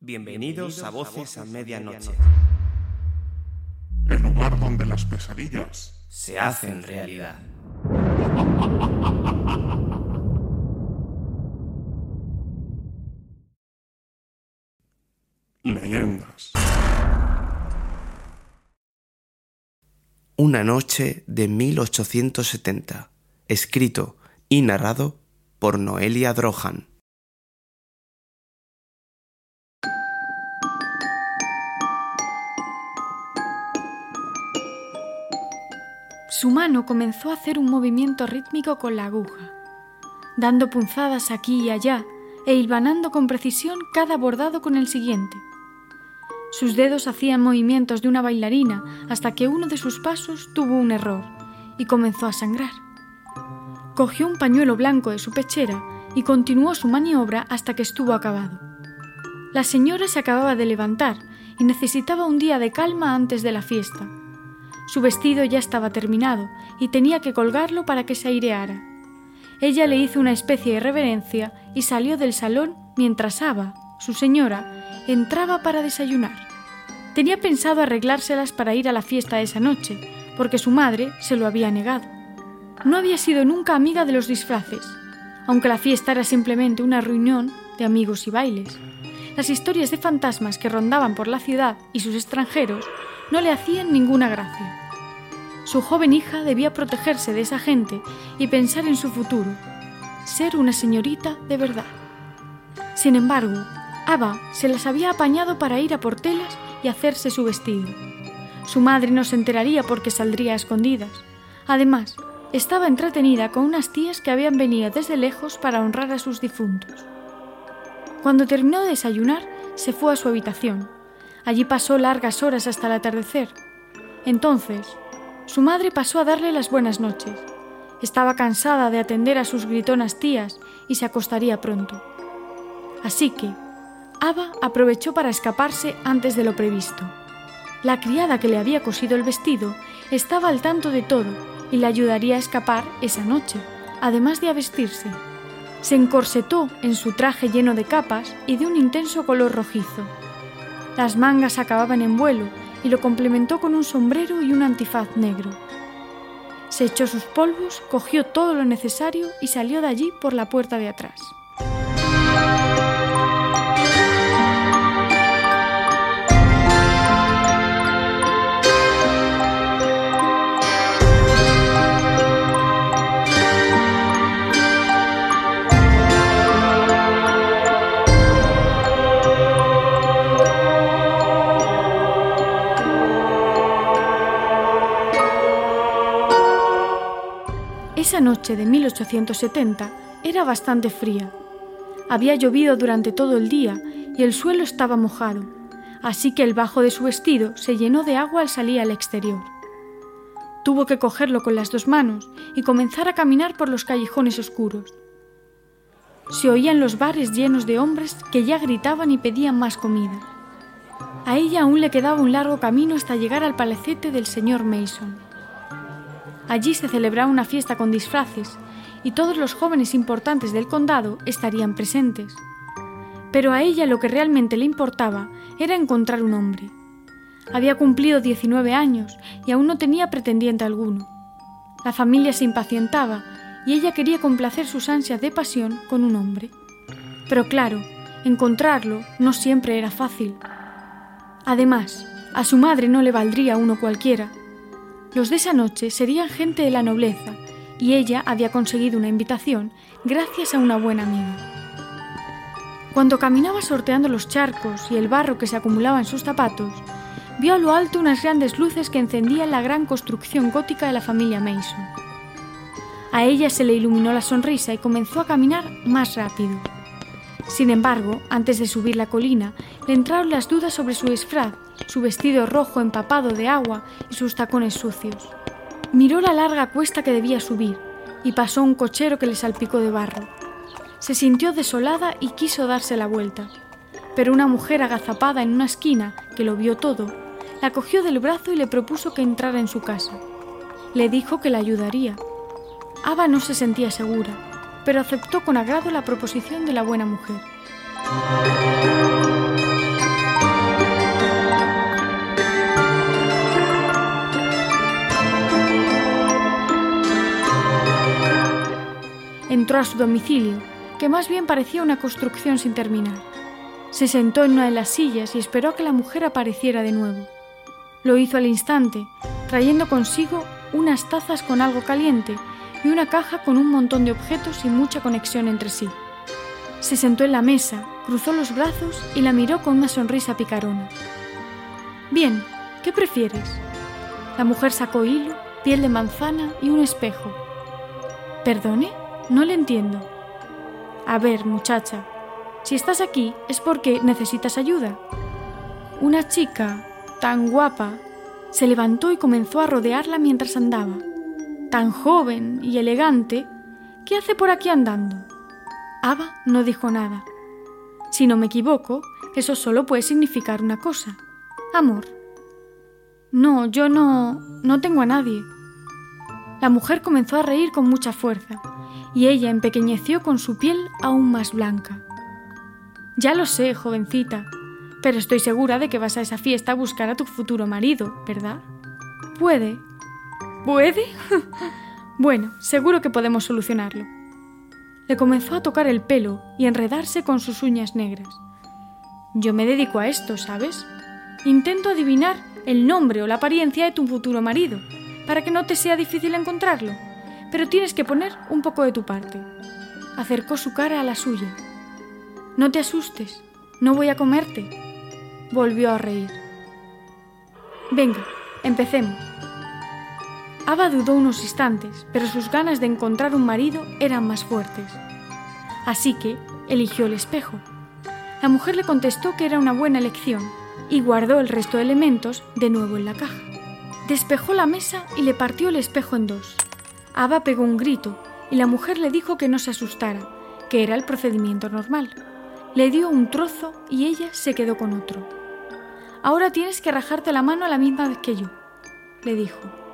Bienvenidos a Voces a Medianoche. El lugar donde las pesadillas Se hacen realidad. leyendas. Una noche de 1870. Escrito y narrado por Noelia Drohan. Su mano comenzó a hacer un movimiento rítmico con la aguja, dando punzadas aquí y allá e hilvanando con precisión cada bordado con el siguiente. Sus dedos hacían movimientos de una bailarina hasta que uno de sus pasos tuvo un error y comenzó a sangrar. Cogió un pañuelo blanco de su pechera y continuó su maniobra hasta que estuvo acabado. La señora se acababa de levantar y necesitaba un día de calma antes de la fiesta. Su vestido ya estaba terminado y tenía que colgarlo para que se aireara. Ella le hizo una especie de reverencia y salió del salón mientras Ava, su señora, entraba para desayunar. Tenía pensado arreglárselas para ir a la fiesta esa noche, porque su madre se lo había negado. No había sido nunca amiga de los disfraces, aunque la fiesta era simplemente una reunión de amigos y bailes. Las historias de fantasmas que rondaban por la ciudad y sus extranjeros no le hacían ninguna gracia. Su joven hija debía protegerse de esa gente y pensar en su futuro, ser una señorita de verdad. Sin embargo, Ava se las había apañado para ir a por telas y hacerse su vestido. Su madre no se enteraría porque saldría a escondidas. Además, estaba entretenida con unas tías que habían venido desde lejos para honrar a sus difuntos. Cuando terminó de desayunar, se fue a su habitación. Allí pasó largas horas hasta el atardecer. Entonces, su madre pasó a darle las buenas noches. Estaba cansada de atender a sus gritonas tías y se acostaría pronto. Así que, Ava aprovechó para escaparse antes de lo previsto. La criada que le había cosido el vestido estaba al tanto de todo y le ayudaría a escapar esa noche, además de a vestirse. Se encorsetó en su traje lleno de capas y de un intenso color rojizo. Las mangas acababan en vuelo y lo complementó con un sombrero y un antifaz negro. Se echó sus polvos, cogió todo lo necesario y salió de allí por la puerta de atrás. Noche de 1870 era bastante fría. Había llovido durante todo el día y el suelo estaba mojado, así que el bajo de su vestido se llenó de agua al salir al exterior. Tuvo que cogerlo con las dos manos y comenzar a caminar por los callejones oscuros. Se oían los bares llenos de hombres que ya gritaban y pedían más comida. A ella aún le quedaba un largo camino hasta llegar al palacete del señor Mason. Allí se celebraba una fiesta con disfraces y todos los jóvenes importantes del condado estarían presentes. Pero a ella lo que realmente le importaba era encontrar un hombre. Había cumplido 19 años y aún no tenía pretendiente alguno. La familia se impacientaba y ella quería complacer sus ansias de pasión con un hombre. Pero claro, encontrarlo no siempre era fácil. Además, a su madre no le valdría uno cualquiera, los de esa noche serían gente de la nobleza y ella había conseguido una invitación gracias a una buena amiga. Cuando caminaba sorteando los charcos y el barro que se acumulaba en sus zapatos, vio a lo alto unas grandes luces que encendían la gran construcción gótica de la familia Mason. A ella se le iluminó la sonrisa y comenzó a caminar más rápido. Sin embargo, antes de subir la colina, le entraron las dudas sobre su disfraz, su vestido rojo empapado de agua y sus tacones sucios. Miró la larga cuesta que debía subir y pasó un cochero que le salpicó de barro. Se sintió desolada y quiso darse la vuelta, pero una mujer agazapada en una esquina, que lo vio todo, la cogió del brazo y le propuso que entrara en su casa. Le dijo que la ayudaría. Ava no se sentía segura, pero aceptó con agrado la proposición de la buena mujer. Entró a su domicilio, que más bien parecía una construcción sin terminar. Se sentó en una de las sillas y esperó a que la mujer apareciera de nuevo. Lo hizo al instante, trayendo consigo unas tazas con algo caliente y una caja con un montón de objetos sin mucha conexión entre sí. Se sentó en la mesa, cruzó los brazos y la miró con una sonrisa picarona. Bien, ¿qué prefieres? La mujer sacó hilo, piel de manzana y un espejo. ¿Perdone? No le entiendo. A ver, muchacha, si estás aquí es porque necesitas ayuda. Una chica tan guapa se levantó y comenzó a rodearla mientras andaba. Tan joven y elegante, ¿qué hace por aquí andando? Ava no dijo nada. Si no me equivoco, eso solo puede significar una cosa. Amor. No, yo no... no tengo a nadie. La mujer comenzó a reír con mucha fuerza, y ella empequeñeció con su piel aún más blanca. Ya lo sé, jovencita, pero estoy segura de que vas a esa fiesta a buscar a tu futuro marido, ¿verdad? Puede. ¿Puede? bueno, seguro que podemos solucionarlo. Le comenzó a tocar el pelo y enredarse con sus uñas negras. Yo me dedico a esto, ¿sabes? Intento adivinar el nombre o la apariencia de tu futuro marido, para que no te sea difícil encontrarlo, pero tienes que poner un poco de tu parte. Acercó su cara a la suya. No te asustes, no voy a comerte, volvió a reír. Venga, empecemos. Ava dudó unos instantes, pero sus ganas de encontrar un marido eran más fuertes. Así que eligió el espejo. La mujer le contestó que era una buena elección y guardó el resto de elementos de nuevo en la caja. Despejó la mesa y le partió el espejo en dos. Ava pegó un grito y la mujer le dijo que no se asustara, que era el procedimiento normal. Le dio un trozo y ella se quedó con otro. Ahora tienes que rajarte la mano a la misma vez que yo, le dijo.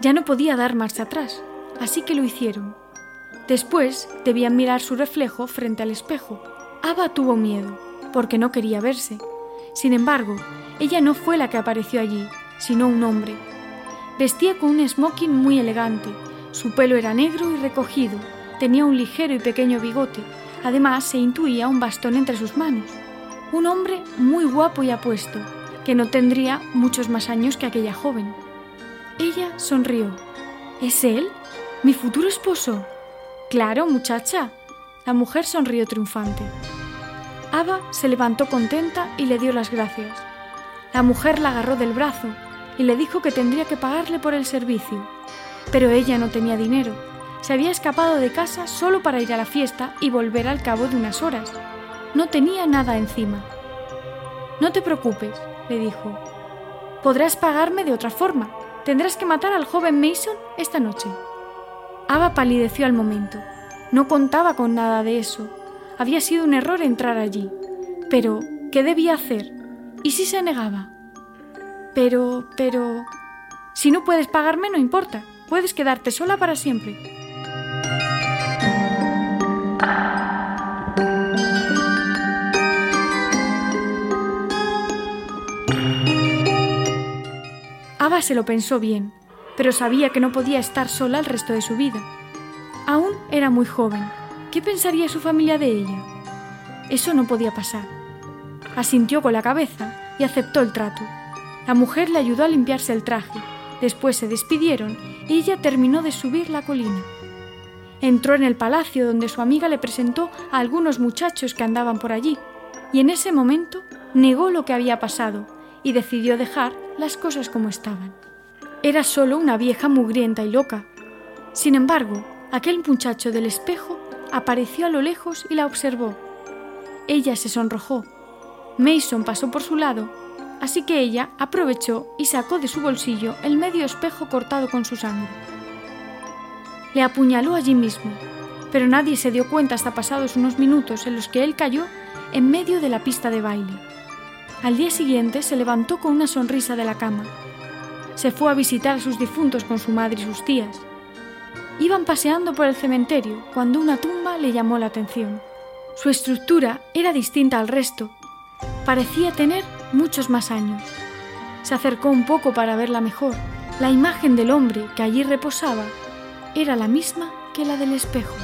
Ya no podía dar marcha atrás, así que lo hicieron. Después debían mirar su reflejo frente al espejo. Ava tuvo miedo, porque no quería verse. Sin embargo, ella no fue la que apareció allí, sino un hombre. Vestía con un smoking muy elegante, su pelo era negro y recogido, tenía un ligero y pequeño bigote, además se intuía un bastón entre sus manos un hombre muy guapo y apuesto, que no tendría muchos más años que aquella joven. Ella sonrió. ¿Es él? ¿Mi futuro esposo? Claro, muchacha. La mujer sonrió triunfante. Ava se levantó contenta y le dio las gracias. La mujer la agarró del brazo y le dijo que tendría que pagarle por el servicio. Pero ella no tenía dinero. Se había escapado de casa solo para ir a la fiesta y volver al cabo de unas horas. No tenía nada encima. No te preocupes, le dijo. Podrás pagarme de otra forma. Tendrás que matar al joven Mason esta noche. Ava palideció al momento. No contaba con nada de eso. Había sido un error entrar allí. Pero, ¿qué debía hacer? ¿Y si se negaba? Pero, pero... Si no puedes pagarme, no importa. Puedes quedarte sola para siempre. Se lo pensó bien, pero sabía que no podía estar sola el resto de su vida. Aún era muy joven. ¿Qué pensaría su familia de ella? Eso no podía pasar. Asintió con la cabeza y aceptó el trato. La mujer le ayudó a limpiarse el traje. Después se despidieron y ella terminó de subir la colina. Entró en el palacio donde su amiga le presentó a algunos muchachos que andaban por allí, y en ese momento negó lo que había pasado y decidió dejar las cosas como estaban. Era solo una vieja mugrienta y loca. Sin embargo, aquel muchacho del espejo apareció a lo lejos y la observó. Ella se sonrojó. Mason pasó por su lado, así que ella aprovechó y sacó de su bolsillo el medio espejo cortado con su sangre. Le apuñaló allí mismo, pero nadie se dio cuenta hasta pasados unos minutos en los que él cayó en medio de la pista de baile. Al día siguiente se levantó con una sonrisa de la cama. Se fue a visitar a sus difuntos con su madre y sus tías. Iban paseando por el cementerio cuando una tumba le llamó la atención. Su estructura era distinta al resto. Parecía tener muchos más años. Se acercó un poco para verla mejor. La imagen del hombre que allí reposaba era la misma que la del espejo.